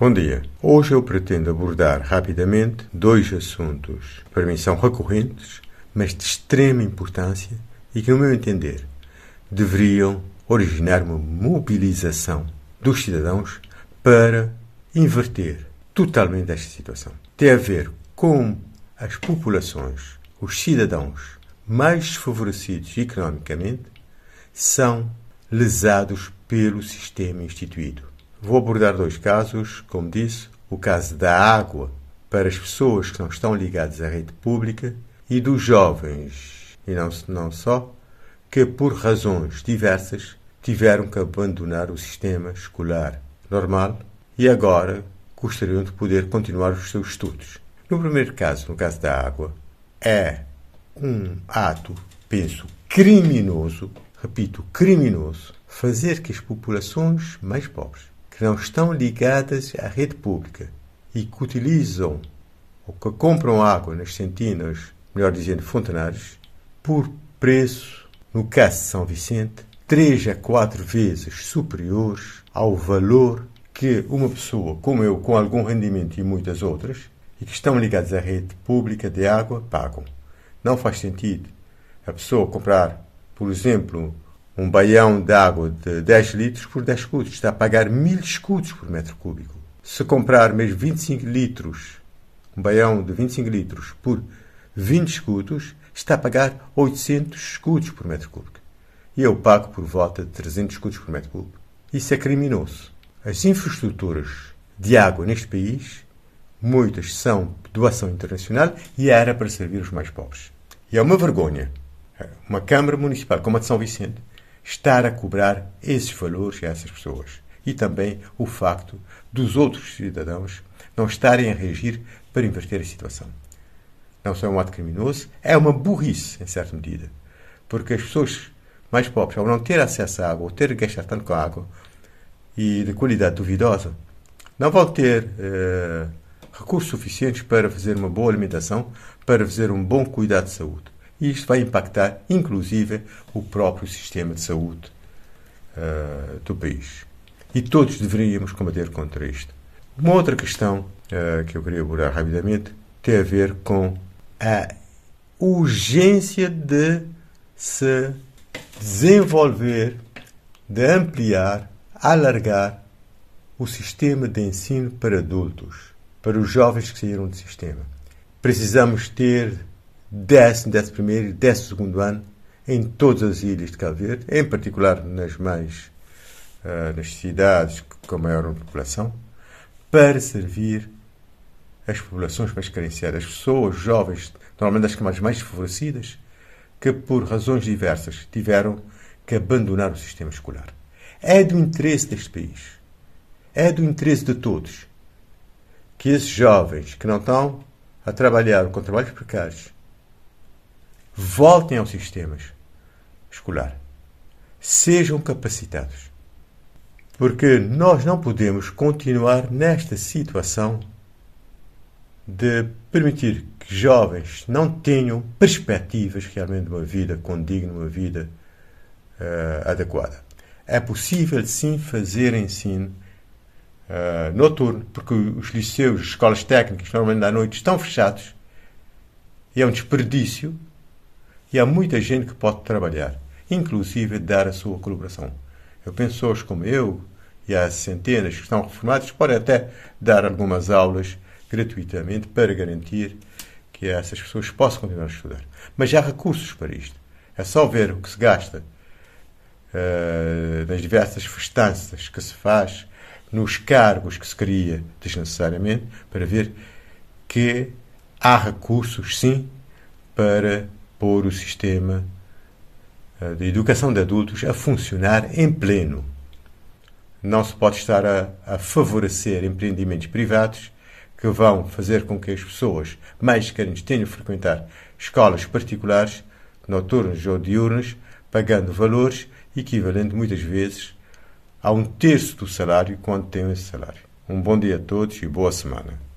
Bom dia. Hoje eu pretendo abordar rapidamente dois assuntos que para mim são recorrentes, mas de extrema importância e que, no meu entender, deveriam originar uma mobilização dos cidadãos para inverter totalmente esta situação. Tem a ver com as populações, os cidadãos mais desfavorecidos economicamente, são lesados pelo sistema instituído. Vou abordar dois casos, como disse, o caso da água para as pessoas que não estão ligadas à rede pública e dos jovens, e não, não só, que por razões diversas tiveram que abandonar o sistema escolar normal e agora gostariam de poder continuar os seus estudos. No primeiro caso, no caso da água, é um ato, penso, criminoso, repito, criminoso, fazer que as populações mais pobres que não estão ligadas à rede pública e que utilizam ou que compram água nas centenas, melhor dizendo, fontenários, por preço, no caso de São Vicente, três a quatro vezes superiores ao valor que uma pessoa como eu, com algum rendimento e muitas outras, e que estão ligadas à rede pública de água, pagam. Não faz sentido a pessoa comprar, por exemplo, um baião de água de 10 litros por 10 escudos. Está a pagar 1000 escudos por metro cúbico. Se comprar mesmo 25 litros, um baião de 25 litros por 20 escudos, está a pagar 800 escudos por metro cúbico. E eu pago por volta de 300 escudos por metro cúbico. Isso é criminoso. As infraestruturas de água neste país, muitas são doação internacional e era para servir os mais pobres. E é uma vergonha uma Câmara Municipal como a de São Vicente estar a cobrar esses valores a essas pessoas. E também o facto dos outros cidadãos não estarem a reagir para inverter a situação. Não só é um ato criminoso, é uma burrice, em certa medida. Porque as pessoas mais pobres, ao não ter acesso à água, ou ter que gastar tanto com água, e de qualidade duvidosa, não vão ter eh, recursos suficientes para fazer uma boa alimentação, para fazer um bom cuidado de saúde. E isto vai impactar, inclusive, o próprio sistema de saúde uh, do país. E todos deveríamos combater contra isto. Uma outra questão uh, que eu queria abordar rapidamente tem a ver com a urgência de se desenvolver, de ampliar, alargar o sistema de ensino para adultos, para os jovens que saíram do sistema. Precisamos ter décimo, décimo primeiro e décimo segundo ano em todas as ilhas de Cabo Verde, em particular nas mais uh, nas cidades com maior população, para servir as populações mais carenciadas, as pessoas jovens, normalmente as camadas mais favorecidas, que por razões diversas tiveram que abandonar o sistema escolar. É do interesse deste país, é do interesse de todos, que esses jovens que não estão a trabalhar com trabalhos precários, voltem aos sistemas escolar. Sejam capacitados. Porque nós não podemos continuar nesta situação de permitir que jovens não tenham perspectivas realmente de uma vida condigna, uma vida uh, adequada. É possível sim fazer ensino uh, noturno, porque os liceus, as escolas técnicas, normalmente à noite, estão fechados e é um desperdício e há muita gente que pode trabalhar, inclusive dar a sua colaboração. Eu penso pessoas como eu, e há centenas que estão reformados, podem até dar algumas aulas gratuitamente para garantir que essas pessoas possam continuar a estudar. Mas há recursos para isto. É só ver o que se gasta uh, nas diversas festanças que se faz, nos cargos que se cria desnecessariamente, para ver que há recursos, sim, para pôr o sistema eh, de educação de adultos a funcionar em pleno. Não se pode estar a, a favorecer empreendimentos privados que vão fazer com que as pessoas mais carentes tenham de frequentar escolas particulares, noturnas ou diurnas, pagando valores equivalentes muitas vezes a um terço do salário quando têm esse salário. Um bom dia a todos e boa semana.